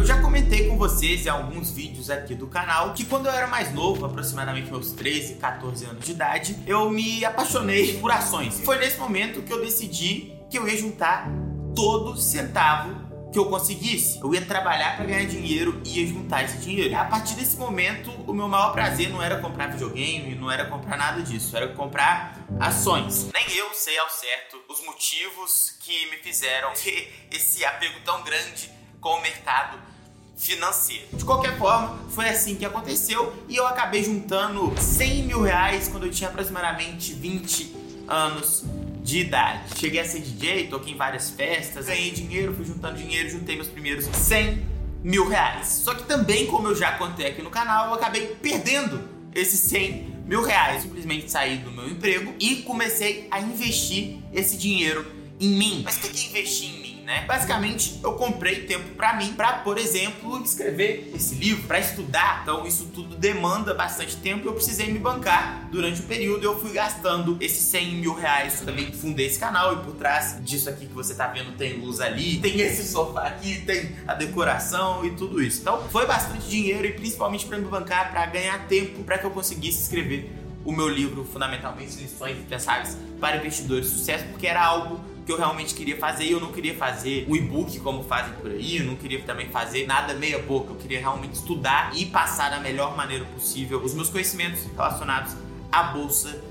Eu já comentei com vocês em alguns vídeos aqui do canal que quando eu era mais novo, aproximadamente meus 13, 14 anos de idade, eu me apaixonei por ações. Foi nesse momento que eu decidi que eu ia juntar todo centavo que eu conseguisse. Eu ia trabalhar para ganhar dinheiro e ia juntar esse dinheiro. A partir desse momento, o meu maior prazer não era comprar videogame, não era comprar nada disso, era comprar ações. Nem eu sei ao certo os motivos que me fizeram ter esse apego tão grande com o mercado financeiro. De qualquer forma, foi assim que aconteceu e eu acabei juntando 100 mil reais quando eu tinha aproximadamente 20 anos de idade. Cheguei a ser DJ, toquei em várias festas, ganhei dinheiro, fui juntando dinheiro, juntei meus primeiros 100 mil reais. Só que também, como eu já contei aqui no canal, eu acabei perdendo esses 100 mil reais. Simplesmente saí do meu emprego e comecei a investir esse dinheiro em mim. Mas o que é investir em? Né? Basicamente, eu comprei tempo para mim, para, por exemplo, escrever esse livro, para estudar. Então, isso tudo demanda bastante tempo e eu precisei me bancar durante o período. Eu fui gastando esses 100 mil reais. Eu também fundei esse canal e por trás disso aqui que você tá vendo tem luz ali, tem esse sofá aqui, tem a decoração e tudo isso. Então, foi bastante dinheiro e principalmente para me bancar, para ganhar tempo, para que eu conseguisse escrever o meu livro Fundamentalmente Lições Indispensáveis para Investidores de Sucesso, porque era algo que eu realmente queria fazer e eu não queria fazer o e-book como fazem por aí, eu não queria também fazer nada meia boca, eu queria realmente estudar e passar da melhor maneira possível os meus conhecimentos relacionados à bolsa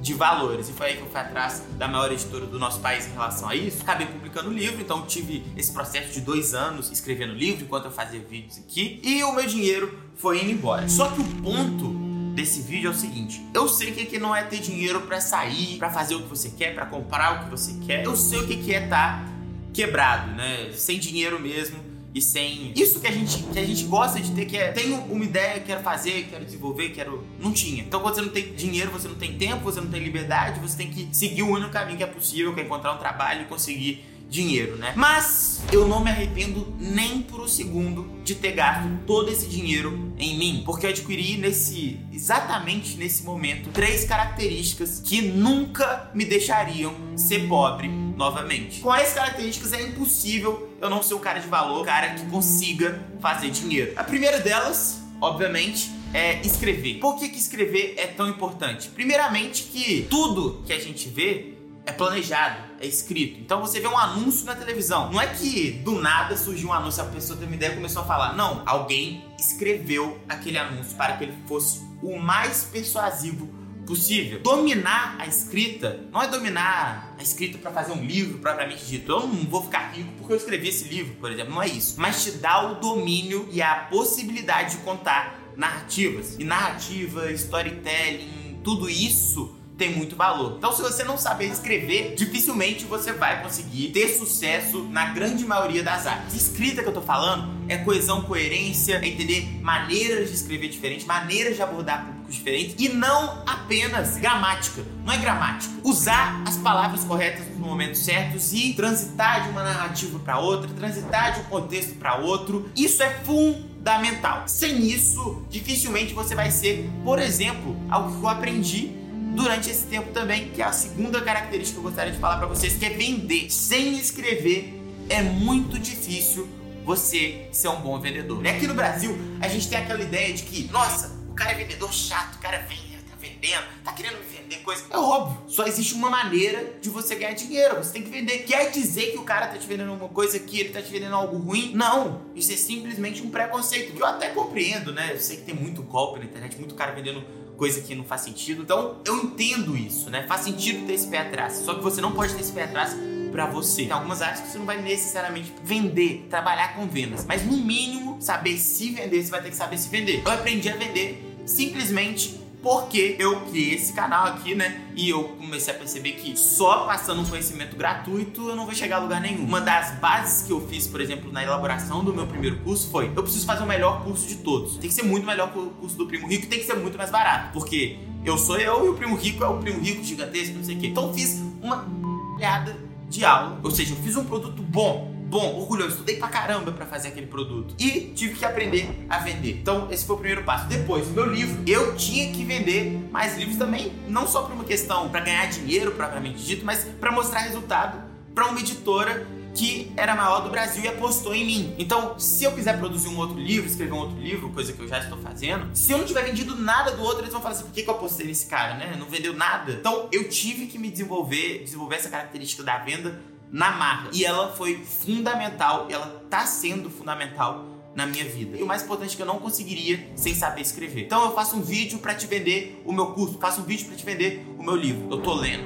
de valores. E foi aí que eu fui atrás da maior editora do nosso país em relação a isso. Acabei publicando o livro, então tive esse processo de dois anos escrevendo livro enquanto eu fazia vídeos aqui. E o meu dinheiro foi indo embora. Só que o ponto desse vídeo é o seguinte: eu sei o que não é ter dinheiro para sair, para fazer o que você quer, para comprar o que você quer. Eu sei o que é estar tá quebrado, né? Sem dinheiro mesmo e sem isso que a gente que a gente gosta de ter que é tenho uma ideia quero fazer quero desenvolver quero não tinha então quando você não tem dinheiro você não tem tempo você não tem liberdade você tem que seguir o único caminho que é possível que é encontrar um trabalho e conseguir dinheiro, né? Mas eu não me arrependo nem por um segundo de ter gasto todo esse dinheiro em mim, porque eu adquiri nesse exatamente nesse momento três características que nunca me deixariam ser pobre novamente. Com essas características é impossível eu não ser um cara de valor, um cara que consiga fazer dinheiro. A primeira delas, obviamente, é escrever. Por que, que escrever é tão importante? Primeiramente que tudo que a gente vê é planejado, é escrito. Então você vê um anúncio na televisão. Não é que do nada surgiu um anúncio, a pessoa teve uma ideia e começou a falar. Não, alguém escreveu aquele anúncio para que ele fosse o mais persuasivo possível. Dominar a escrita não é dominar a escrita para fazer um livro propriamente dito. Eu não vou ficar rico porque eu escrevi esse livro, por exemplo. Não é isso. Mas te dá o domínio e a possibilidade de contar narrativas. E narrativa, storytelling, tudo isso tem muito valor. Então, se você não saber escrever, dificilmente você vai conseguir ter sucesso na grande maioria das áreas. Escrita que eu tô falando é coesão, coerência, é entender maneiras de escrever diferentes, maneiras de abordar públicos diferentes e não apenas gramática. Não é gramática. Usar as palavras corretas nos momentos certos e transitar de uma narrativa para outra, transitar de um contexto para outro. Isso é fundamental. Sem isso, dificilmente você vai ser, por exemplo, algo que eu aprendi durante esse tempo também, que é a segunda característica que eu gostaria de falar para vocês, que é vender. Sem escrever é muito difícil você ser um bom vendedor. E aqui no Brasil, a gente tem aquela ideia de que, nossa, o cara é vendedor chato, o cara vem, tá vendendo, tá querendo me vender coisa. É óbvio, só existe uma maneira de você ganhar dinheiro, você tem que vender. Quer dizer que o cara tá te vendendo alguma coisa que ele tá te vendendo algo ruim? Não, isso é simplesmente um preconceito, que eu até compreendo, né? Eu sei que tem muito golpe na internet, muito cara vendendo coisa que não faz sentido. Então, eu entendo isso, né? Faz sentido ter esse pé atrás. Só que você não pode ter esse pé atrás para você. Tem algumas áreas que você não vai necessariamente vender, trabalhar com vendas, mas no mínimo saber se vender, você vai ter que saber se vender. Eu aprendi a vender simplesmente porque eu criei esse canal aqui, né? E eu comecei a perceber que só passando um conhecimento gratuito eu não vou chegar a lugar nenhum. Uma das bases que eu fiz, por exemplo, na elaboração do meu primeiro curso foi: eu preciso fazer o melhor curso de todos. Tem que ser muito melhor que o curso do Primo Rico tem que ser muito mais barato. Porque eu sou eu e o Primo Rico é o Primo Rico gigantesco, não sei o quê. Então eu fiz uma olhada de aula, ou seja, eu fiz um produto bom bom, orgulhoso, estudei pra caramba para fazer aquele produto e tive que aprender a vender. Então, esse foi o primeiro passo. Depois, meu livro, eu tinha que vender mais livros também, não só por uma questão para ganhar dinheiro propriamente dito, mas para mostrar resultado para uma editora que era maior do Brasil e apostou em mim. Então, se eu quiser produzir um outro livro, escrever um outro livro, coisa que eu já estou fazendo, se eu não tiver vendido nada do outro, eles vão falar assim: por que, que eu apostei nesse cara, né? Não vendeu nada. Então, eu tive que me desenvolver, desenvolver essa característica da venda na marra. E ela foi fundamental, ela tá sendo fundamental na minha vida. E o mais importante é que eu não conseguiria sem saber escrever. Então eu faço um vídeo para te vender o meu curso, faço um vídeo para te vender o meu livro. Eu tô lendo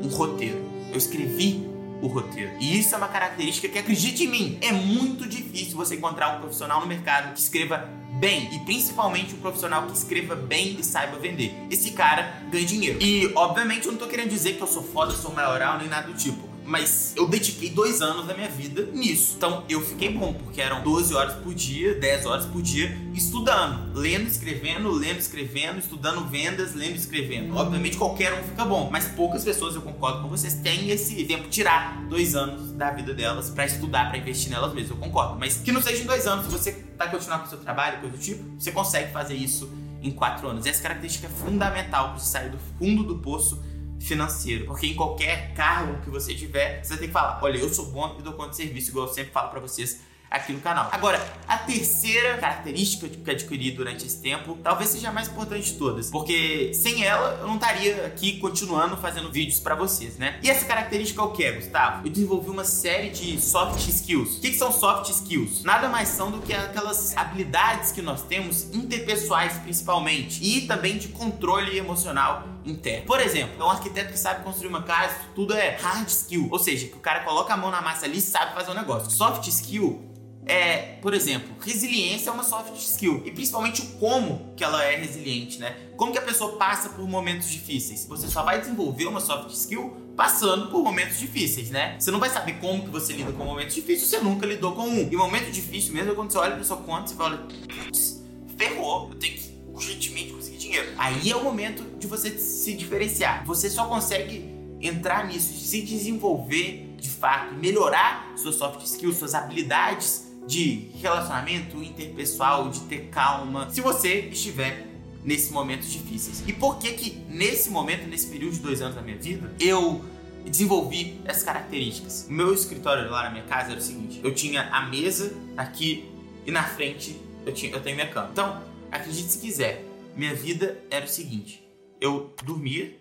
um roteiro. Eu escrevi o roteiro. E isso é uma característica que, acredite em mim, é muito difícil você encontrar um profissional no mercado que escreva bem e principalmente um profissional que escreva bem e saiba vender. Esse cara ganha dinheiro. E obviamente eu não tô querendo dizer que eu sou foda, sou maioral nem nada do tipo mas eu dediquei dois anos da minha vida nisso. Então eu fiquei bom, porque eram 12 horas por dia, 10 horas por dia, estudando, lendo, escrevendo, lendo, escrevendo, estudando vendas, lendo, escrevendo. Obviamente qualquer um fica bom, mas poucas pessoas, eu concordo com vocês, têm esse tempo tirar dois anos da vida delas para estudar, para investir nelas mesmas. Eu concordo, mas que não seja em dois anos, se você tá continuando com o seu trabalho, coisa do tipo, você consegue fazer isso em quatro anos. Essa característica é fundamental para você sair do fundo do poço financeiro. Porque em qualquer cargo que você tiver, você tem que falar: olha, eu sou bom e dou conta de serviço, igual eu sempre falo para vocês aqui no canal. Agora, a terceira característica que adquiri durante esse tempo talvez seja a mais importante de todas, porque sem ela eu não estaria aqui continuando fazendo vídeos para vocês, né? E essa característica é o que, Gustavo? Eu desenvolvi uma série de soft skills. O que, que são soft skills? Nada mais são do que aquelas habilidades que nós temos interpessoais, principalmente, e também de controle emocional interno. Por exemplo, um arquiteto que sabe construir uma casa, tudo é hard skill, ou seja, que o cara coloca a mão na massa ali e sabe fazer um negócio. Soft skill é, por exemplo, resiliência é uma soft skill e principalmente o como que ela é resiliente, né? Como que a pessoa passa por momentos difíceis. Você só vai desenvolver uma soft skill passando por momentos difíceis, né? Você não vai saber como que você lida com momentos difíceis, você nunca lidou com um. E momento difícil mesmo é quando você olha para sua conta e você fala, putz, ferrou, eu tenho que urgentemente conseguir dinheiro. Aí é o momento de você se diferenciar. Você só consegue entrar nisso, se desenvolver de fato, melhorar suas soft skills, suas habilidades de relacionamento interpessoal, de ter calma, se você estiver nesses momentos difíceis. E por que que nesse momento, nesse período de dois anos da minha vida, eu desenvolvi essas características? O meu escritório lá na minha casa era o seguinte: eu tinha a mesa aqui e na frente eu, tinha, eu tenho minha cama. Então, acredite se quiser, minha vida era o seguinte: eu dormia,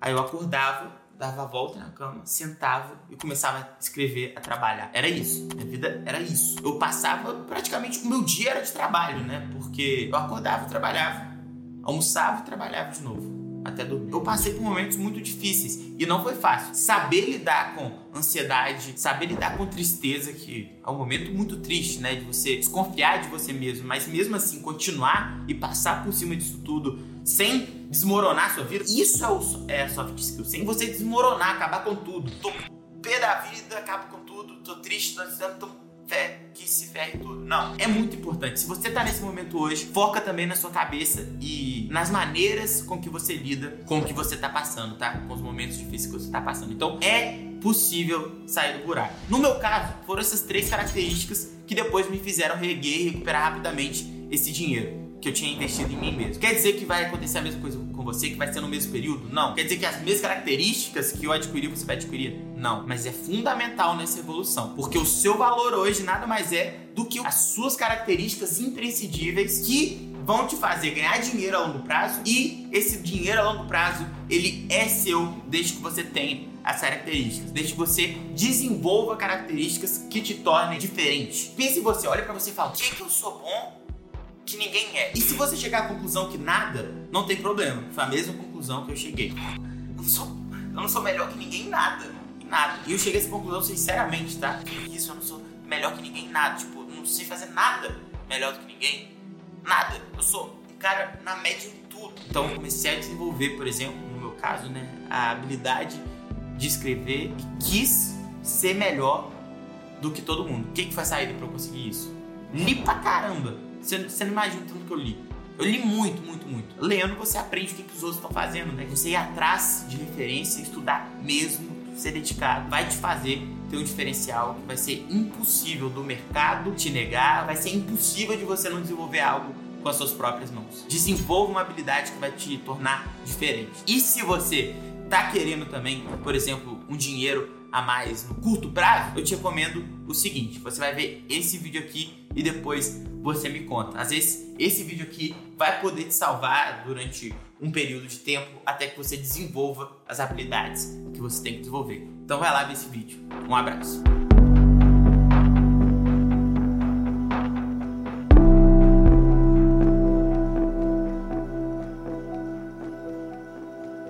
aí eu acordava dava a volta na cama, sentava e começava a escrever, a trabalhar. Era isso. Minha vida era isso. Eu passava praticamente o meu dia era de trabalho, né? Porque eu acordava, trabalhava, almoçava e trabalhava de novo até dormir. Eu passei por momentos muito difíceis e não foi fácil. Saber lidar com ansiedade, saber lidar com tristeza, que é um momento muito triste, né? De você desconfiar de você mesmo, mas mesmo assim continuar e passar por cima disso tudo sem desmoronar sua vida. Isso é, o, é a soft skill. Sem você desmoronar, acabar com tudo. Tô pé da vida, acabo com tudo, tô triste, tô ansiando, tô fé que se ferre tudo. Não, é muito importante. Se você tá nesse momento hoje, foca também na sua cabeça e nas maneiras com que você lida com o que você tá passando, tá? Com os momentos difíceis que você tá passando. Então, é possível sair do buraco. No meu caso, foram essas três características que depois me fizeram reerguer e recuperar rapidamente esse dinheiro que eu tinha investido em mim mesmo. Quer dizer que vai acontecer a mesma coisa com você, que vai ser no mesmo período? Não. Quer dizer que as mesmas características que eu adquiri, você vai adquirir? Não. Mas é fundamental nessa evolução, porque o seu valor hoje nada mais é do que as suas características imprescindíveis que vão te fazer ganhar dinheiro a longo prazo e esse dinheiro a longo prazo ele é seu desde que você tenha as características, desde que você desenvolva características que te tornem diferente. Pense em você, olha para você e fala: o que, é que eu sou bom que ninguém é. E se você chegar à conclusão que nada, não tem problema. Foi a mesma conclusão que eu cheguei. Eu não sou, eu não sou melhor que ninguém em nada. Em nada. E eu cheguei a essa conclusão sinceramente, tá? Que isso, eu não sou melhor que ninguém em nada. Tipo, eu não sei fazer nada melhor do que ninguém. Nada. Eu sou um cara na média em tudo. Então eu comecei a desenvolver, por exemplo, no meu caso, né, a habilidade de escrever e quis ser melhor do que todo mundo. O que, que foi a saída pra eu conseguir isso? Li pra caramba você, você não imagina tanto que eu li. Eu li muito, muito, muito. Lendo, você aprende o que, que os outros estão fazendo, né? Você ir atrás de referência, estudar mesmo, ser dedicado, vai te fazer ter um diferencial que vai ser impossível do mercado te negar, vai ser impossível de você não desenvolver algo com as suas próprias mãos. Desenvolva uma habilidade que vai te tornar diferente. E se você tá querendo também, por exemplo, um dinheiro a mais no curto prazo, eu te recomendo o seguinte: você vai ver esse vídeo aqui e depois você me conta. Às vezes, esse vídeo aqui vai poder te salvar durante um período de tempo até que você desenvolva as habilidades que você tem que desenvolver. Então vai lá ver esse vídeo. Um abraço.